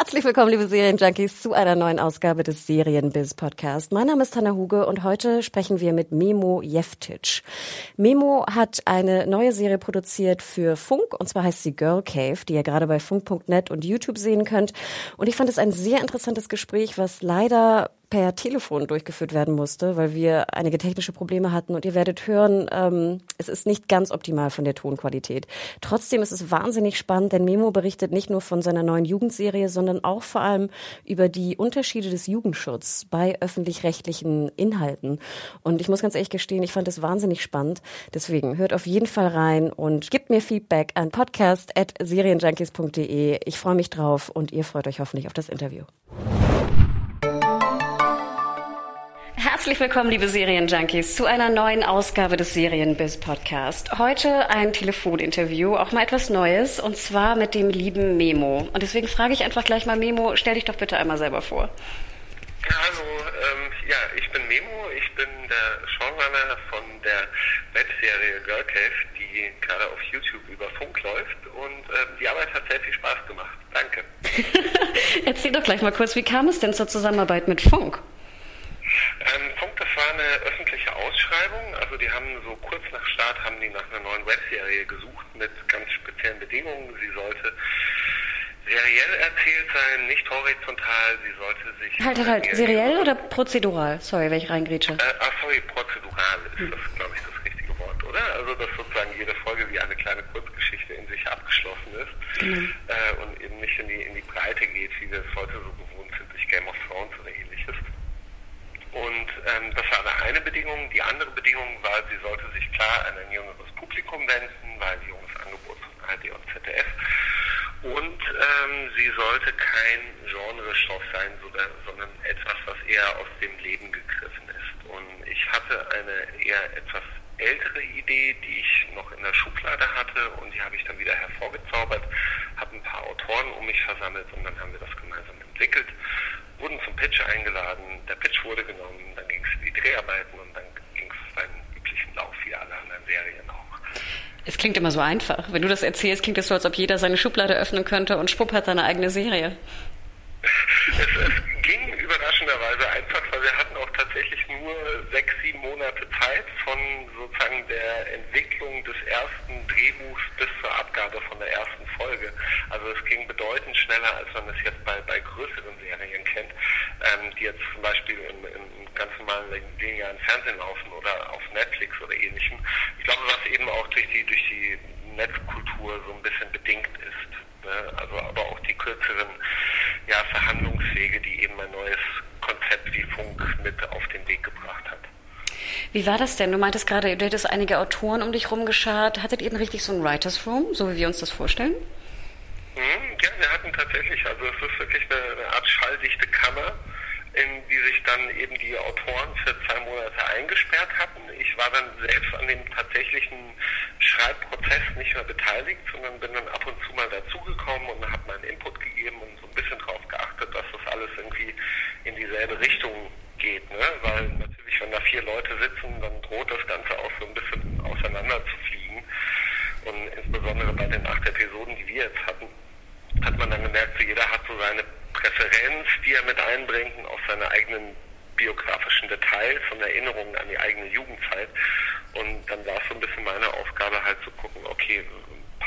Herzlich willkommen, liebe Serienjunkies, zu einer neuen Ausgabe des Serienbiz Podcast. Mein Name ist Hanna Huge und heute sprechen wir mit Memo Jeftic. Memo hat eine neue Serie produziert für Funk und zwar heißt sie Girl Cave, die ihr gerade bei funk.net und YouTube sehen könnt. Und ich fand es ein sehr interessantes Gespräch, was leider per Telefon durchgeführt werden musste, weil wir einige technische Probleme hatten. Und ihr werdet hören, ähm, es ist nicht ganz optimal von der Tonqualität. Trotzdem ist es wahnsinnig spannend, denn Memo berichtet nicht nur von seiner neuen Jugendserie, sondern auch vor allem über die Unterschiede des Jugendschutzes bei öffentlich-rechtlichen Inhalten. Und ich muss ganz ehrlich gestehen, ich fand es wahnsinnig spannend. Deswegen hört auf jeden Fall rein und gebt mir Feedback an podcast.serienjunkies.de. Ich freue mich drauf und ihr freut euch hoffentlich auf das Interview. Herzlich willkommen, liebe Serienjunkies, zu einer neuen Ausgabe des Serienbiz Podcast. Heute ein Telefoninterview, auch mal etwas Neues, und zwar mit dem lieben Memo. Und deswegen frage ich einfach gleich mal, Memo, stell dich doch bitte einmal selber vor. Ja, hallo, ähm, ja, ich bin Memo, ich bin der Showrunner von der Webserie Girl Cave, die gerade auf YouTube über Funk läuft und ähm, die Arbeit hat sehr viel Spaß gemacht. Danke. Erzähl doch gleich mal kurz, wie kam es denn zur Zusammenarbeit mit Funk? Ähm, Funk, das war eine öffentliche Ausschreibung. Also die haben so kurz nach Start haben die nach einer neuen Webserie gesucht mit ganz speziellen Bedingungen. Sie sollte seriell erzählt sein, nicht horizontal. Sie sollte sich Halt, halt, halt, seriell oder prozedural? Sorry, wenn ich reingrätsche. Äh, ah, sorry, prozedural ist das, glaube ich, das richtige Wort, oder? Also dass sozusagen jede Folge wie eine kleine Kurzgeschichte in sich abgeschlossen ist äh, und eben nicht in die in die Breite geht, wie wir es heute so gewohnt sind durch Game of Thrones ähm, das war eine, eine Bedingung. Die andere Bedingung war, sie sollte sich klar an ein jüngeres Publikum wenden, war ein junges Angebot von ARD und ZDF. Und ähm, sie sollte kein Genrestoff sein, sondern etwas, was eher aus dem Leben gegriffen ist. Und ich hatte eine eher etwas ältere Idee, die ich noch in der Schublade hatte und die habe ich dann wieder hervorgezaubert, habe ein paar Autoren um mich versammelt und dann haben wir das gemeinsam entwickelt, wurden zum Pitch eingeladen, der Pitch wurde genommen, dann ging es in die Dreharbeiten und dann ging es seinen üblichen Lauf wie alle anderen Serien auch. Es klingt immer so einfach. Wenn du das erzählst, klingt es so, als ob jeder seine Schublade öffnen könnte und Schwupp hat seine eigene Serie. Es, es ging überraschenderweise einfach, weil wir hatten auch tatsächlich nur sechs, sieben Monate Zeit von sozusagen der Entwicklung des ersten Drehbuchs bis zur Abgabe von der ersten Folge. Also es ging bedeutend schneller, als man es jetzt bei, bei größeren Serien kennt, ähm, die jetzt zum Beispiel im, im ganz normalen linearen Fernsehen laufen oder auf Netflix oder ähnlichem. Ich glaube, was eben auch durch die, durch die Netzkultur so ein bisschen bedingt ist. Ne? Also aber auch die kürzeren ja, Verhandlungswege, die eben ein neues Konzept wie Funk mit auf den Weg gebracht hat. Wie war das denn? Du meintest gerade, du hättest einige Autoren um dich rumgeschart. Hattet ihr denn richtig so ein Writers Room, so wie wir uns das vorstellen? Mhm, ja, wir hatten tatsächlich, also es ist wirklich eine, eine Art schalldichte Kammer, in die sich dann eben die Autoren für zwei Monate eingesperrt hatten. Ich war dann selbst an dem tatsächlichen Schreibprozess nicht mehr beteiligt, sondern bin dann ab und zu mal dazugekommen und habe meinen Input gegeben und so ein bisschen darauf geachtet, dass das alles irgendwie in dieselbe Richtung geht. Ne? Weil wenn da vier Leute sitzen, dann droht das Ganze auch so ein bisschen auseinander zu fliegen. Und insbesondere bei den acht Episoden, die wir jetzt hatten, hat man dann gemerkt, so jeder hat so seine Präferenz, die er mit einbringt, auch seine eigenen biografischen Details und Erinnerungen an die eigene Jugendzeit. Und dann war es so ein bisschen meine Aufgabe halt zu gucken, okay,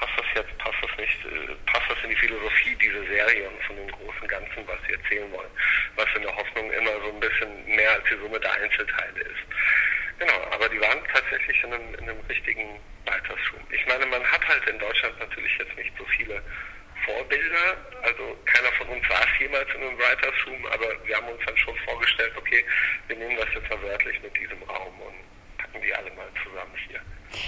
passt das jetzt, passt das nicht, äh, passt das in die Philosophie dieser Serie und von dem großen Ganzen, was sie erzählen wollen, was in der Hoffnung immer so ein bisschen mehr als die Summe der Einzelteile ist. Genau, aber die waren tatsächlich in einem, in einem richtigen Room. Ich meine, man hat halt in Deutschland natürlich jetzt nicht so viele Vorbilder, also keiner von uns saß jemals in einem Writers Room, aber wir haben uns dann schon vorgestellt, okay, wir nehmen das jetzt mal wörtlich mit diesem Raum und gucken die alle mal zusammen hier.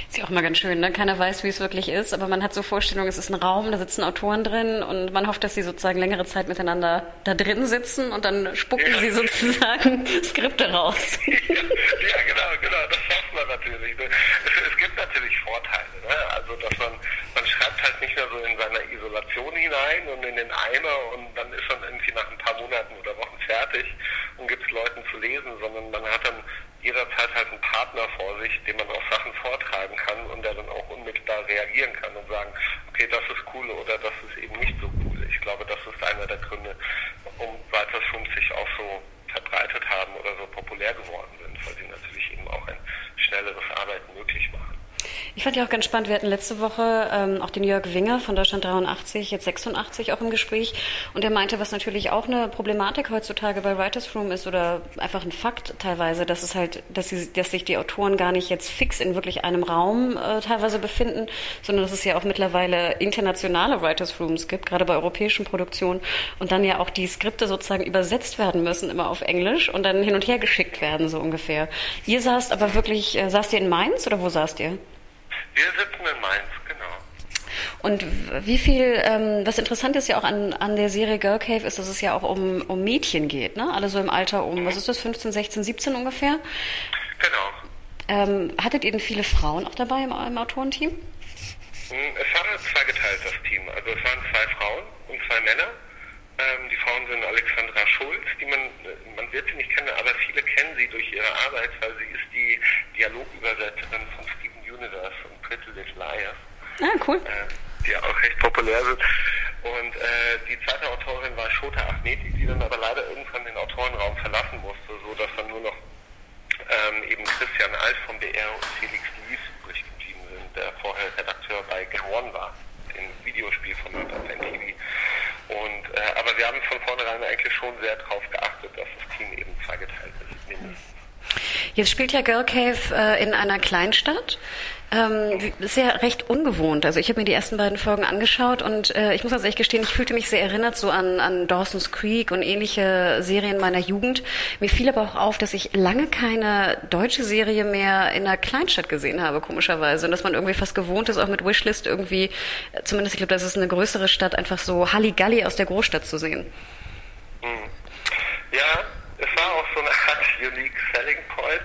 Ist ja auch mal ganz schön, ne? Keiner weiß, wie es wirklich ist, aber man hat so Vorstellungen, es ist ein Raum, da sitzen Autoren drin und man hofft, dass sie sozusagen längere Zeit miteinander da drin sitzen und dann spucken ja. sie sozusagen Skripte raus. ja, ja, genau, genau, das hofft man natürlich. Ne? Es, es gibt natürlich Vorteile, ne? Also, dass man, man schreibt halt nicht mehr so in seiner Isolation hinein und in den Eimer und dann ist man irgendwie nach ein paar Monaten oder Wochen fertig und gibt es Leuten zu lesen, sondern man hat dann jederzeit halt einen Partner vor sich, dem man auch Sachen vortragen kann und der dann auch unmittelbar reagieren kann und sagen, okay, das ist cool oder das ist eben nicht so cool. Ich glaube, das ist einer der Gründe, um Writer's sich auch so verbreitet haben oder so populär geworden sind, weil sie natürlich eben auch ein schnelleres Arbeiten möglich machen. Ich fand ja auch ganz spannend, wir hatten letzte Woche ähm, auch den Jörg Winger von Deutschland 83, jetzt 86 auch im Gespräch und der meinte, was natürlich auch eine Problematik heutzutage bei Writers Room ist oder einfach ein Fakt teilweise, dass es halt, dass, sie, dass sich die Autoren gar nicht jetzt fix in wirklich einem Raum äh, teilweise befinden, sondern dass es ja auch mittlerweile internationale Writers Rooms gibt, gerade bei europäischen Produktionen und dann ja auch die Skripte sozusagen übersetzt werden müssen, immer auf Englisch und dann hin und her geschickt werden, so ungefähr. Ihr saßt aber wirklich, äh, saßt ihr in Mainz oder wo saßt ihr? Wir sitzen in Mainz, genau. Und wie viel, ähm, was interessant ist ja auch an, an der Serie Girl Cave, ist, dass es ja auch um, um Mädchen geht, ne? Alle so im Alter um, was ist das, 15, 16, 17 ungefähr? Genau. Ähm, hattet ihr denn viele Frauen auch dabei im, im Autorenteam? Hm, es war zweigeteilt, das Team. Also es waren zwei Frauen und zwei Männer. Ähm, die Frauen sind Alexandra Schulz, die man, man wird sie nicht kennen, aber viele kennen sie durch ihre Arbeit, weil sie ist die Dialogübersetzerin von Steven Universe Little Liars. Ah, cool. Äh, die auch recht populär sind. Und äh, die zweite Autorin war Shota Ahmeti, die dann aber leider irgendwann den Autorenraum verlassen musste, so dass dann nur noch ähm, eben Christian Alt vom BR und Felix Luis übrig geblieben sind, der vorher Redakteur bei Game One war, dem Videospielformat auf NTV. Und, äh, aber wir haben von vornherein eigentlich schon sehr darauf geachtet, dass das Team eben zweigeteilt ist, mindestens. Jetzt spielt ja Girl Cave äh, in einer Kleinstadt. Ähm, ist ja recht ungewohnt. Also ich habe mir die ersten beiden Folgen angeschaut und äh, ich muss also echt gestehen, ich fühlte mich sehr erinnert so an, an Dawson's Creek und ähnliche Serien meiner Jugend. Mir fiel aber auch auf, dass ich lange keine deutsche Serie mehr in einer Kleinstadt gesehen habe, komischerweise. Und dass man irgendwie fast gewohnt ist, auch mit Wishlist irgendwie, zumindest ich glaube, das ist eine größere Stadt, einfach so Halligalli aus der Großstadt zu sehen. Hm. Ja, es war auch so eine Art unique selling point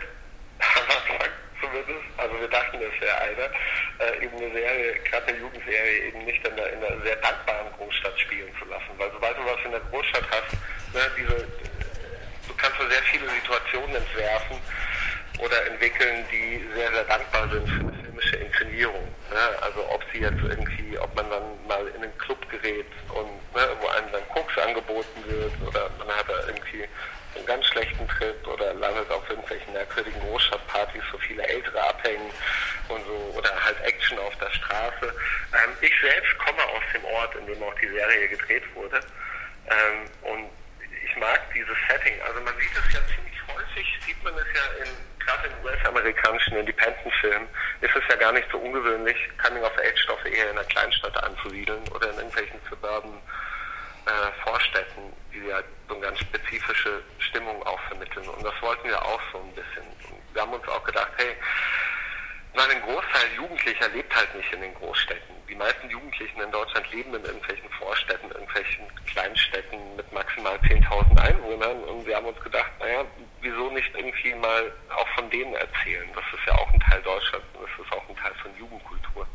am Anfang zumindest. Also wir dachten, es wäre eine, äh, eben eine Serie, gerade eine Jugendserie, eben nicht in einer, in einer, sehr dankbaren Großstadt spielen zu lassen. Weil sobald du was in der Großstadt hast, ne, diese, du kannst so sehr viele Situationen entwerfen oder entwickeln, die sehr, sehr dankbar sind für eine filmische Inszenierung. Ne? Also ob sie jetzt irgendwie, ob man dann mal in einen Club gerät und ne, wo einem dann Koks angeboten wird oder man hat da irgendwie einen ganz schlechten Trip oder landet auf irgendwelchen merkwürdigen Großstadtpartys, wo viele Ältere abhängen und so, oder halt Action auf der Straße. Ähm, ich selbst komme aus dem Ort, in dem auch die Serie gedreht wurde. Ähm, und ich mag dieses Setting. Also man sieht es ja ziemlich häufig, sieht man es ja in gerade in US-amerikanischen Independent-Filmen ist es ja gar nicht so ungewöhnlich, Coming-of-Age-Stoffe eher in einer Kleinstadt anzusiedeln oder in irgendwelchen suburban äh, Die ja so eine ganz spezifische Stimmung auch vermitteln. Und das wollten wir auch so ein bisschen. Wir haben uns auch gedacht, hey, Nein, ein Großteil Jugendlicher lebt halt nicht in den Großstädten. Die meisten Jugendlichen in Deutschland leben in irgendwelchen Vorstädten, irgendwelchen Kleinstädten mit maximal 10.000 Einwohnern. Und wir haben uns gedacht, naja, wieso nicht irgendwie mal auch von denen erzählen? Das ist ja auch ein Teil Deutschlands und das ist auch ein Teil von Jugendkultur.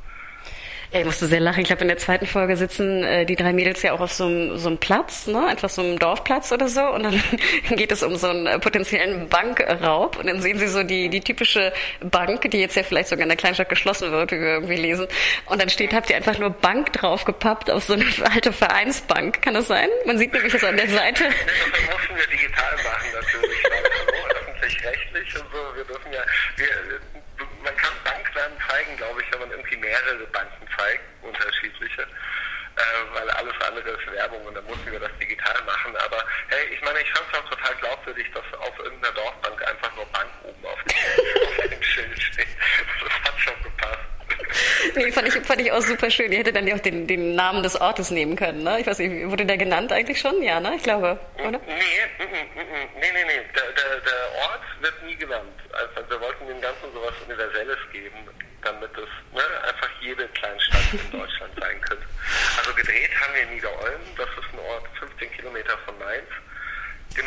Ja, ich musste sehr lachen. Ich glaube, in der zweiten Folge sitzen äh, die drei Mädels ja auch auf so einem, so einem Platz, ne? einfach so einem Dorfplatz oder so. Und dann geht es um so einen äh, potenziellen Bankraub. Und dann sehen sie so die, die typische Bank, die jetzt ja vielleicht sogar in der Kleinstadt geschlossen wird, wie wir irgendwie lesen. Und dann steht, habt ihr einfach nur Bank draufgepappt auf so eine alte Vereinsbank. Kann das sein? Man sieht nämlich so an der Seite. Das mussten wir digital machen natürlich, weil öffentlich-rechtlich und so. Wir dürfen ja, wir, zeigen, glaube ich, wenn man irgendwie mehrere Banken zeigt, unterschiedliche, äh, weil alles andere ist Werbung und dann mussten wir das digital machen. Aber hey, ich meine, ich fand es auch total glaubwürdig, dass auf irgendeiner Dorfbank einfach nur Bank oben auf dem, Schild steht. Das hat schon gepasst. nee, fand ich, fand ich auch super schön. Ihr hättet dann ja auch den, den Namen des Ortes nehmen können, ne? Ich weiß nicht, wurde der genannt eigentlich schon? Ja, ne? Ich glaube, oder? Nee, mm, mm, mm, nee, nee, nee. Der, der, der Ort wird nie genannt. Also wir wollten dem Ganzen sowas Universelles geben, damit es ne, einfach jede Kleinstadt in Deutschland sein könnte. Also gedreht haben wir in Niederolm, das ist ein Ort 15 Kilometer von Mainz, den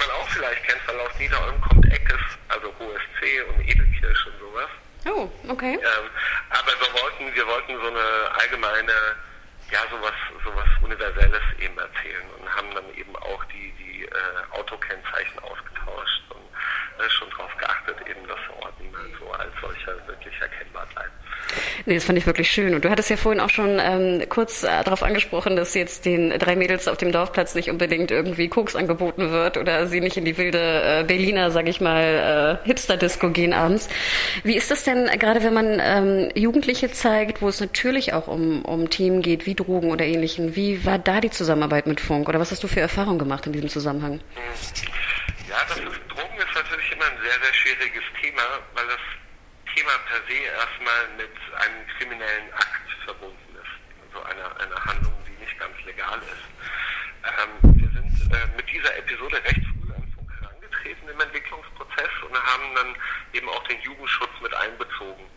aus Niederolm kommt Eckes, also Hohes C und Edelkirch und sowas. Oh, okay. Ähm, aber wir wollten, wir wollten so eine allgemeine, ja, sowas, sowas Universelles eben erzählen und haben dann eben auch die, die äh, Autokennzeichen äh, schon darauf geachtet, eben, dass der Ort niemals so als solcher wirklich erkennbar bleibt. Nee, das fand ich wirklich schön. Und du hattest ja vorhin auch schon ähm, kurz äh, darauf angesprochen, dass jetzt den drei Mädels auf dem Dorfplatz nicht unbedingt irgendwie Koks angeboten wird oder sie nicht in die wilde äh, Berliner, sag ich mal, äh, Hipster-Disco gehen abends. Wie ist das denn gerade, wenn man ähm, Jugendliche zeigt, wo es natürlich auch um, um Themen geht, wie Drogen oder ähnlichen? Wie war da die Zusammenarbeit mit Funk? Oder was hast du für Erfahrungen gemacht in diesem Zusammenhang? Ja, das ist, Drogen ist natürlich immer ein sehr, sehr schwieriges Thema, weil das Thema per se erstmal mit einem kriminellen Akt verbunden ist. Also einer, einer Handlung, die nicht ganz legal ist. Ähm, wir sind äh, mit dieser Episode recht früh an Funk herangetreten im Entwicklungsprozess und haben dann eben auch den Jugendschutz mit einbezogen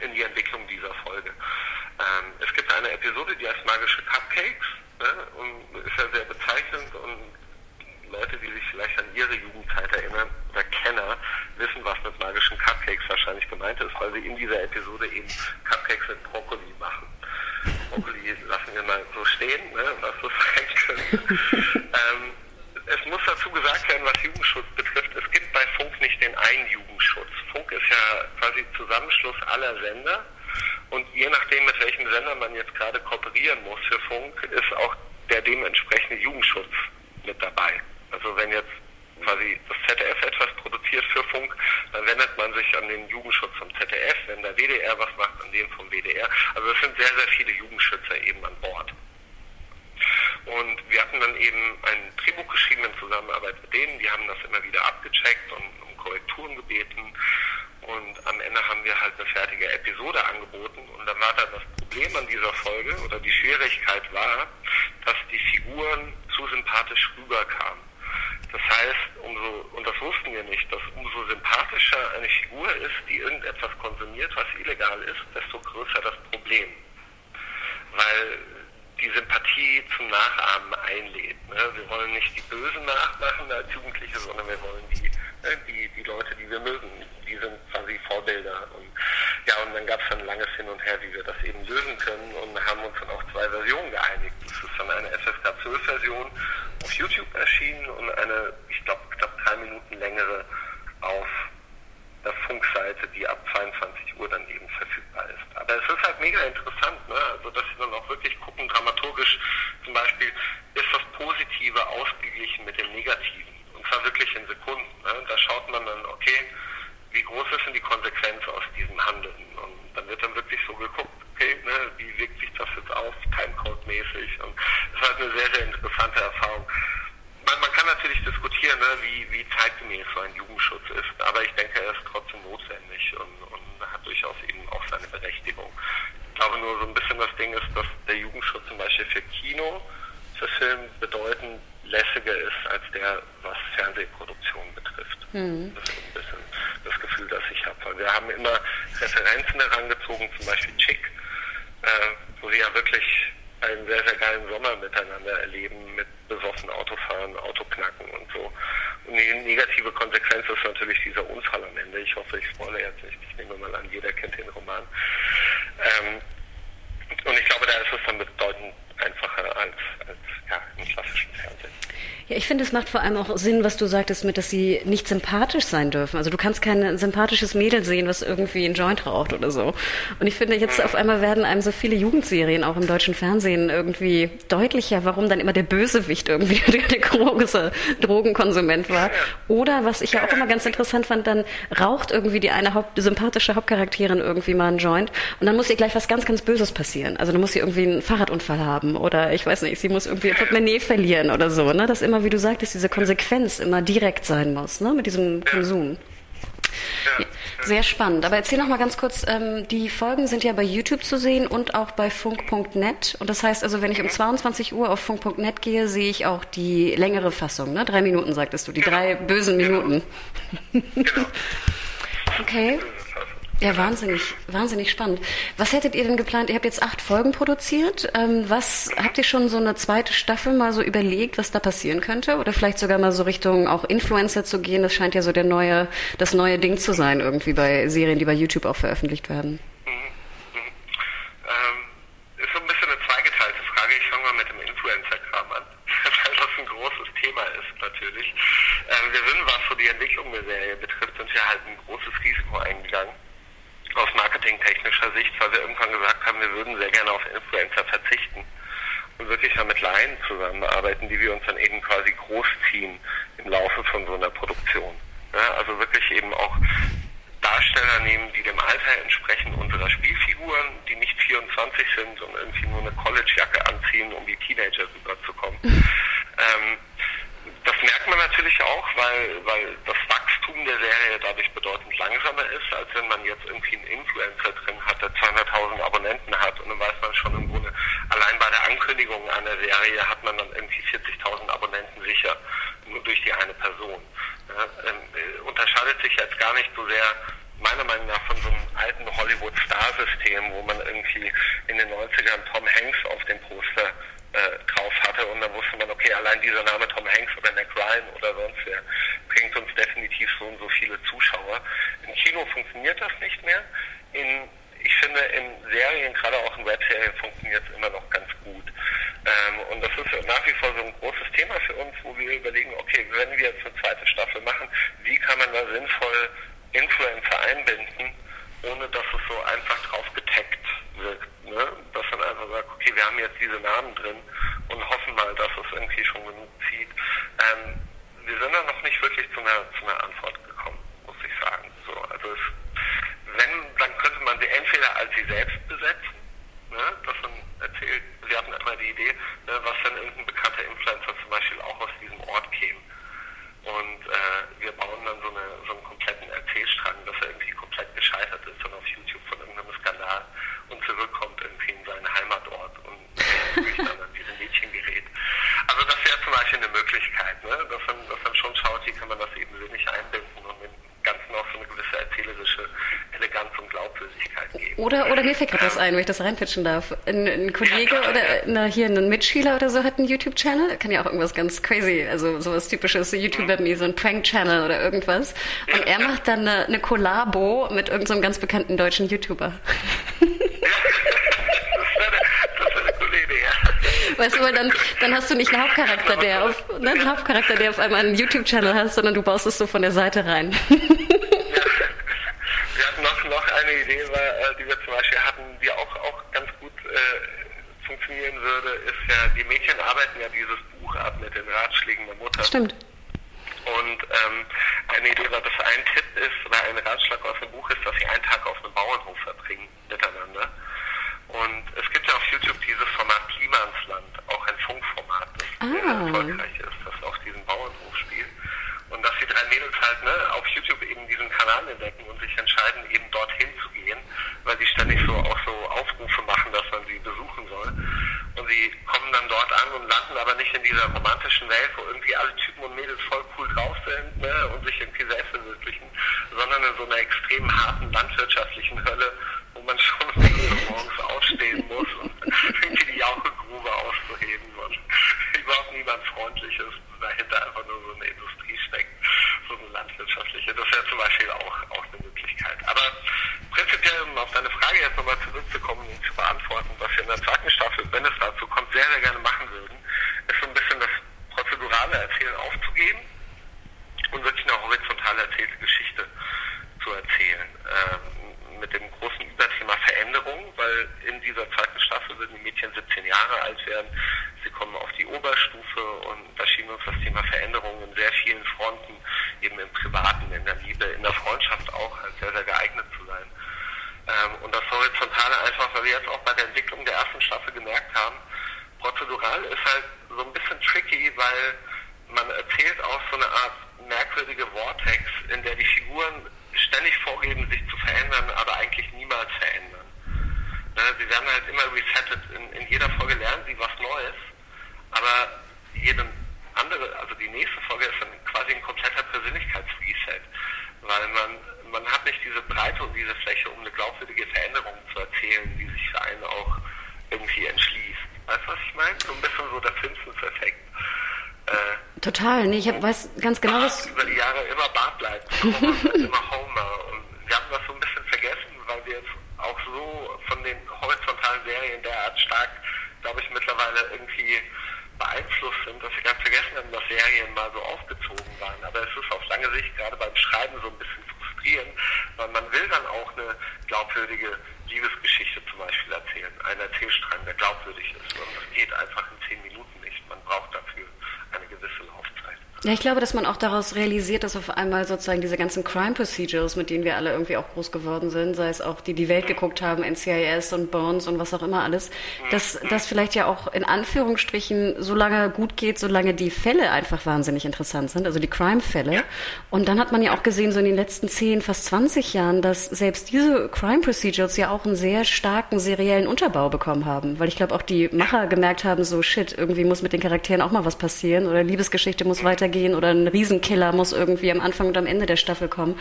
in die Entwicklung dieser Folge. Ähm, es gibt eine Episode, die heißt Magische Cupcakes ne, und ist ja sehr bezeichnend und Leute, die sich vielleicht an ihre Jugendzeit erinnern oder Kenner, wissen, was mit magischen Cupcakes wahrscheinlich gemeint ist, weil sie in dieser Episode eben Cupcakes mit Brokkoli machen. Brokkoli lassen wir mal so stehen, ne, was das sein könnte. ähm, es muss dazu gesagt werden, was Jugendschutz betrifft, es gibt bei Funk nicht den einen Jugendschutz. Funk ist ja quasi Zusammenschluss aller Sender und je nachdem, mit welchem Sender man jetzt gerade kooperieren muss für Funk, ist auch der dementsprechende Jugendschutz mit dabei. Also wenn jetzt quasi das ZDF etwas produziert für Funk, dann wendet man sich an den Jugendschutz vom ZDF, wenn der WDR was macht, an den vom WDR. Also es sind sehr, sehr viele Jugendschützer eben an Bord. Und wir hatten dann eben ein Drehbuch geschrieben in Zusammenarbeit mit denen, die haben das immer wieder abgecheckt und um Korrekturen gebeten. Und am Ende haben wir halt eine fertige Episode angeboten. Und dann war dann das Problem an dieser Folge oder die Schwierigkeit war, dass die Figuren zu sympathisch rüberkamen. Das heißt, umso, und das wussten wir nicht, dass umso sympathischer eine Figur ist, die irgendetwas konsumiert, was illegal ist, desto größer das Problem. Weil die Sympathie zum Nachahmen einlädt. Ne? Wir wollen nicht die Bösen nachmachen als Jugendliche, sondern wir wollen die, ne, die, die Leute, die wir mögen. Die sind quasi Vorbilder. Und ja, und dann gab es ein langes Hin und Her, wie wir das eben lösen können und haben uns dann auf zwei Versionen geeinigt. Das ist dann eine FSK 12 Version auf YouTube erschienen und eine, ich glaube, knapp drei Minuten längere auf der Funkseite, die ab 22 Uhr dann eben verfügbar ist. Aber es ist halt mega interessant, ne? also dass sie dann auch wirklich gucken, dramaturgisch zum Beispiel, ist das Positive ausgeglichen mit dem Negativen. Und zwar wirklich in Sekunden. Ne? Da schaut man dann, okay, wie groß ist denn die Konsequenz aus diesem Handeln? Und dann wird dann wirklich so geguckt, okay, ne, wie wirkt sich das jetzt auf, Timecode-mäßig? Und das ist halt eine sehr, sehr interessante Erfahrung. Man, man kann natürlich diskutieren, ne, wie, wie zeitgemäß so ein Jugendschutz ist, aber ich denke, er ist trotzdem notwendig und, und hat durchaus eben auch seine Berechtigung. Ich glaube nur so ein bisschen das Ding ist, dass der Jugendschutz zum Beispiel für Kino, für Film bedeutend lässiger ist als der, was Fernsehproduktion betrifft. Mhm. Das ist ein bisschen das Gefühl, das ich habe. Weil wir haben immer Referenzen herangezogen, zum Beispiel Chick, äh, wo sie ja wirklich einen sehr, sehr geilen Sommer miteinander erleben, mit besoffen Autofahren, Autoknacken und so. Und die negative Konsequenz ist natürlich dieser Unfall am Ende. Ich hoffe, ich spoilere jetzt nicht. Ich nehme mal an, jeder kennt den Roman. Ähm, und ich glaube, da ist es dann bedeutend einfacher als, als ja, im klassischen Fernsehen. Ja, ich finde, es macht vor allem auch Sinn, was du sagtest, mit, dass sie nicht sympathisch sein dürfen. Also du kannst kein sympathisches Mädel sehen, was irgendwie einen Joint raucht oder so. Und ich finde, jetzt auf einmal werden einem so viele Jugendserien auch im deutschen Fernsehen irgendwie deutlicher, warum dann immer der Bösewicht irgendwie der große Drogenkonsument war. Oder, was ich ja auch immer ganz interessant fand, dann raucht irgendwie die eine Haupt sympathische Hauptcharakterin irgendwie mal einen Joint und dann muss ihr gleich was ganz, ganz Böses passieren. Also dann muss sie irgendwie einen Fahrradunfall haben oder ich weiß nicht, sie muss irgendwie ein Portemonnaie verlieren oder so. Ne? Das immer, wie du sagtest, diese Konsequenz immer direkt sein muss, ne, mit diesem Konsum. Ja, Sehr spannend. Aber erzähl noch mal ganz kurz, ähm, die Folgen sind ja bei YouTube zu sehen und auch bei funk.net. Und das heißt also, wenn ich um 22 Uhr auf funk.net gehe, sehe ich auch die längere Fassung. Ne? Drei Minuten, sagtest du, die genau. drei bösen Minuten. Genau. okay. Ja, wahnsinnig, wahnsinnig spannend. Was hättet ihr denn geplant? Ihr habt jetzt acht Folgen produziert. Ähm, was habt ihr schon so eine zweite Staffel mal so überlegt, was da passieren könnte? Oder vielleicht sogar mal so Richtung auch Influencer zu gehen? Das scheint ja so der neue, das neue Ding zu sein irgendwie bei Serien, die bei YouTube auch veröffentlicht werden. Mhm. Mhm. Ähm, ist so ein bisschen eine zweigeteilte Frage. Ich fange mal mit dem Influencer-Kram an, weil das ein großes Thema ist natürlich. Ähm, wir sind, was so die Entwicklung der Serie betrifft, sind wir halt ein großes Risiko eingegangen aus marketingtechnischer Sicht, weil wir irgendwann gesagt haben, wir würden sehr gerne auf Influencer verzichten und wirklich mal mit Laien zusammenarbeiten, die wir uns dann eben quasi großziehen im Laufe von so einer Produktion. Ja, also wirklich eben auch Darsteller nehmen, die dem Alter entsprechen unserer Spielfiguren, die nicht 24 sind und irgendwie nur eine Collegejacke anziehen, um wie Teenager rüberzukommen. ähm, merkt man natürlich auch, weil, weil das Wachstum der Serie dadurch bedeutend langsamer ist, als wenn man jetzt irgendwie einen Influencer drin hat, der 200.000 Abonnenten hat und dann weiß man schon im Grunde, allein bei der Ankündigung einer Serie hat man dann irgendwie 40.000 Abonnenten sicher, nur durch die eine Person. Ja, äh, unterscheidet sich jetzt gar nicht so sehr meiner Meinung nach von so einem alten Hollywood-Star-System, wo man irgendwie in den 90ern Tom Hanks auf dem Poster äh, drauf hatte und dann wusste man, okay, allein dieser Name Tom Hanks oder Mac Ryan oder sonst wer bringt uns definitiv so und so viele Zuschauer. Im Kino funktioniert das nicht mehr. In, ich finde, in Serien, gerade auch in Webserien, funktioniert es immer noch ganz gut. Ähm, und das ist nach wie vor so ein großes Thema für uns, wo wir überlegen, okay, wenn wir jetzt eine zweite Staffel machen, wie kann man da sinnvoll Influencer einbinden, ohne dass es so einfach drauf getaggt wirkt. Ne? Dass man einfach sagt, okay, wir haben jetzt diese Namen drin und hoffen mal, dass es irgendwie schon genug zieht. Ähm, wir sind da noch nicht wirklich zu einer, zu einer Antwort gekommen, muss ich sagen. So, also es, wenn, dann könnte man sie entweder als sie selbst besetzen, ne? dass man erzählt, sie hatten einmal die Idee, ne, was dann irgendein bekannter Influencer zum Beispiel auch aus diesem Ort käme. Und äh, wir bauen dann so, eine, so einen kompletten Erzählstrang, dass er irgendwie komplett gescheitert ist und auf YouTube von irgendeinem Skandal und zurückkommt irgendwie in seinen Heimatort und sich dann an diese Mädchen gerät. Also das wäre zum Beispiel eine Möglichkeit, ne? dass, man, dass man schon schaut, wie kann man das eben sinnig einbinden und dem Ganzen auch so eine gewisse erzählerische Eleganz und Glaubwürdigkeit geben. Oder, oder mir fällt gerade was ein, wenn ich das reinpitchen darf. Ein, ein Kollege oder na, hier ein Mitschüler oder so hat einen YouTube-Channel. Kann ja auch irgendwas ganz crazy, also sowas typisches YouTuber wie so ein Prank-Channel oder irgendwas. Und er macht dann eine, eine Kollabo mit irgendeinem so ganz bekannten deutschen YouTuber. Weißt du, weil dann, dann hast du nicht einen Hauptcharakter, der auf, ne, einen Hauptcharakter, der auf einmal einen YouTube-Channel hat, sondern du baust es so von der Seite rein. ja. Wir hatten noch, Idee, äh, die wir zum Beispiel hatten, die auch, auch ganz gut äh, funktionieren würde, ist ja, die Mädchen arbeiten ja dieses Buch ab mit den Ratschlägen der Mutter. Stimmt. Und ähm, eine Idee war, dass ein Tipp ist oder ein Ratschlag aus dem Buch ist, dass sie einen Tag auf einem Bauernhof verbringen miteinander. Und es gibt ja auf YouTube dieses Format Klimansland, auch ein Funkformat, das ah. sehr erfolgreich ist, das auf diesem Bauernhof spielt. Und dass die drei Mädels halt ne, auf YouTube eben diesen Kanal entdecken und sich entscheiden, eben weil die ständig so auch so Aufrufe machen, dass man sie besuchen soll. Und sie kommen dann dort an und landen aber nicht in dieser romantischen Welt, wo irgendwie alle Typen und Mädels voll cool drauf sind ne, und sich irgendwie selbst verwirklichen, sondern in so einer extrem harten landwirtschaftlichen Hölle, wo man schon morgens aufstehen muss und irgendwie die Jauchegrube auszuheben und überhaupt niemand freundlich ist, dahinter einfach nur so eine Industrie steckt, so eine landwirtschaftliche. Das wäre zum Beispiel auch, auch eine Möglichkeit. Aber prinzipiell, um auf deine Frage jetzt nochmal zurückzukommen und zu beantworten, was wir in der zweiten Staffel, wenn es dazu kommt, sehr, sehr gerne machen würden, ist so ein bisschen das prozedurale Erzählen aufzugeben und wirklich eine horizontale erzählte Geschichte zu erzählen. Ähm, mit dem großen Überthema Veränderung, weil in dieser zweiten Staffel würden die Mädchen 17 Jahre alt werden. Sie kommen auf die Oberstufe und da schien uns das Thema Veränderung in sehr vielen Fronten, eben im Privaten, in der Liebe, in der Freundschaft auch, als sehr, sehr geeignet zu sein. Ähm, und das Horizontale einfach, weil wir jetzt auch bei der Entwicklung der ersten Staffel gemerkt haben, prozedural ist halt so ein bisschen tricky, weil man erzählt auch so eine Art merkwürdige Vortex, in der die Figuren ständig vorgeben, sich zu verändern, aber eigentlich niemals verändern. Ne, sie werden halt immer resettet. In, in jeder Folge lernen sie was Neues, aber jede andere, also die nächste Folge ist dann quasi ein kompletter Persönlichkeitsreset, weil man man hat nicht diese Breite und diese Fläche, um eine glaubwürdige Veränderung zu erzählen, die sich für einen auch irgendwie entschließt. Weißt du, was ich meine? So ein bisschen so der Simpsons-Effekt. Äh, Total, nee, ich hab, weiß ganz genau, was... über die Jahre immer Bart bleibt, immer Homer. Und wir haben das so ein bisschen vergessen, weil wir jetzt auch so von den horizontalen Serien derart stark, glaube ich, mittlerweile irgendwie beeinflusst sind, dass wir ganz vergessen haben, dass Serien mal so aufgezogen waren. Aber es ist auf lange Sicht gerade beim Schreiben so ein bisschen frustrieren, weil man will dann auch eine glaubwürdige Liebesgeschichte zum Beispiel erzählen, einen Erzählstrang, der glaubwürdig ist. Und das geht einfach in zehn Minuten nicht. Man braucht Laufzeit. Ja, ich glaube, dass man auch daraus realisiert, dass auf einmal sozusagen diese ganzen Crime Procedures, mit denen wir alle irgendwie auch groß geworden sind, sei es auch die, die Welt geguckt haben, NCIS und Bones und was auch immer alles, dass das vielleicht ja auch in Anführungsstrichen so lange gut geht, solange die Fälle einfach wahnsinnig interessant sind, also die Crime-Fälle. Ja. Und dann hat man ja auch gesehen, so in den letzten 10, fast 20 Jahren, dass selbst diese Crime Procedures ja auch einen sehr starken seriellen Unterbau bekommen haben. Weil ich glaube, auch die Macher gemerkt haben, so shit, irgendwie muss mit den Charakteren auch mal was passieren oder Liebesgeschichte muss weiter weitergehen oder ein Riesenkiller muss irgendwie am Anfang und am Ende der Staffel kommen,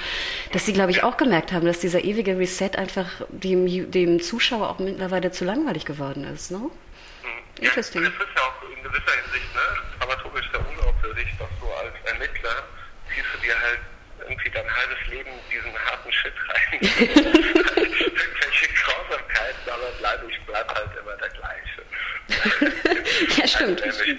dass sie, glaube ich, auch gemerkt haben, dass dieser ewige Reset einfach dem, dem Zuschauer auch mittlerweile zu langweilig geworden ist. Ne? Mhm. Interesting. Ja, das ist ja auch in gewisser Hinsicht ne, dramaturgisch sehr unglaubwürdig, dass du als Ermittler ziehst du dir halt irgendwie dein halbes Leben diesen harten Shit rein. Welche Grausamkeiten, aber bleib, ich bleib halt immer der gleiche. ja, stimmt. Also, ja.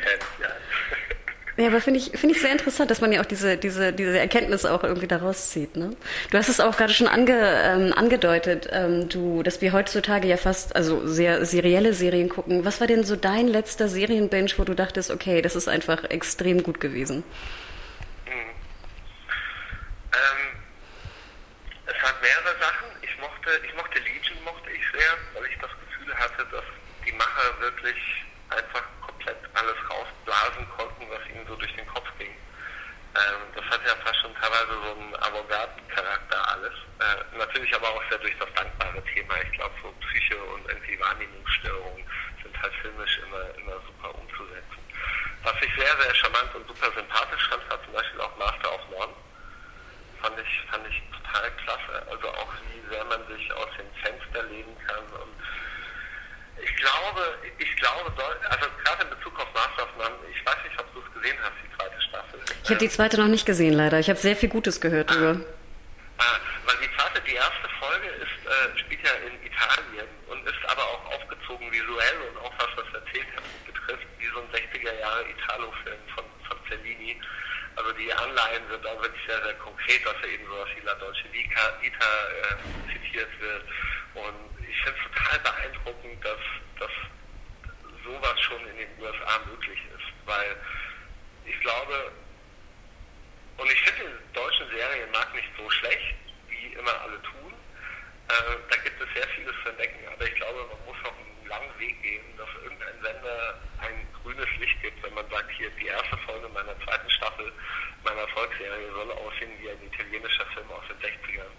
Ja, aber finde ich, finde ich sehr interessant, dass man ja auch diese, diese, diese Erkenntnis auch irgendwie daraus zieht. Ne? Du hast es auch gerade schon ange, ähm, angedeutet, ähm, du, dass wir heutzutage ja fast, also sehr serielle Serien gucken. Was war denn so dein letzter Serienbench, wo du dachtest, okay, das ist einfach extrem gut gewesen? Hm. Ähm, es hat mehrere Sachen. Ich mochte, ich mochte Legion, mochte ich sehr, weil ich das Gefühl hatte, dass die Macher wirklich einfach komplett alles rausblasen konnten, was ihnen so durch den Kopf ging. Ähm, das hat ja fast schon teilweise so einen Avantgarde-Charakter alles. Äh, natürlich aber auch sehr durch das dankbare Thema. Ich glaube, so Psyche und irgendwie Wahrnehmungsstörungen sind halt filmisch immer, immer super umzusetzen. Was ich sehr, sehr charmant und super sympathisch fand, war zum Beispiel auch Master of None. Fand ich, fand ich total klasse. Also auch wie sehr man sich aus dem Fenster legen kann und ich glaube, ich glaube, also gerade in Bezug auf Master of None, ich weiß nicht, ob du es gesehen hast, die zweite Staffel. Ich habe die zweite noch nicht gesehen, leider. Ich habe sehr viel Gutes gehört darüber. Ah, weil die zweite, die erste Folge ist, äh, spielt ja in Italien und ist aber auch aufgezogen visuell und auch was das Erzählt betrifft, wie so ein 60er Jahre Italo-Film von, von Cellini. Also die Anleihen sind da wirklich sehr, sehr konkret, dass er eben so aus La Dolce Vita, Vita äh, zitiert wird. Und ich finde es total beeindruckend, dass, dass sowas schon in den USA möglich ist, weil ich glaube, und ich finde die deutschen Serien mag nicht so schlecht, wie immer alle tun. Äh, da gibt es sehr vieles zu entdecken, aber ich glaube, man muss noch einen langen Weg gehen, dass irgendein Sender ein grünes Licht gibt, hier die erste Folge meiner zweiten Staffel meiner Volksserie soll aussehen wie ein italienischer Film aus den 60ern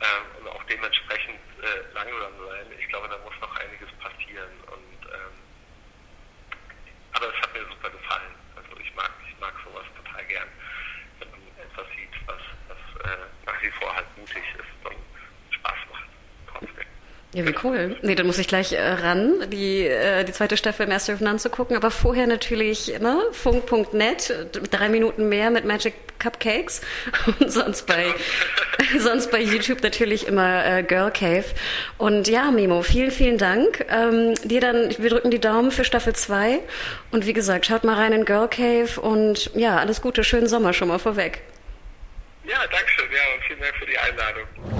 ähm, und auch dementsprechend äh, langsam sein. Ich glaube, da muss noch einiges passieren. Und, ähm, aber es hat mir super gefallen. Also ich mag, ich mag sowas total gern, wenn man etwas sieht, was, was äh, nach wie vor halt mutig ist und Spaß macht. Trotzdem. Ja, wie cool. Nee, dann muss ich gleich äh, ran, die, äh, die zweite Staffel Master of None zu gucken. Aber vorher natürlich ne, funk.net, drei Minuten mehr mit Magic Cupcakes. Und sonst bei, sonst bei YouTube natürlich immer äh, Girl Cave. Und ja, Mimo, vielen, vielen Dank. Ähm, dir dann, wir drücken die Daumen für Staffel 2. Und wie gesagt, schaut mal rein in Girl Cave und ja, alles Gute, schönen Sommer schon mal vorweg. Ja, danke schön. Ja, und vielen Dank für die Einladung.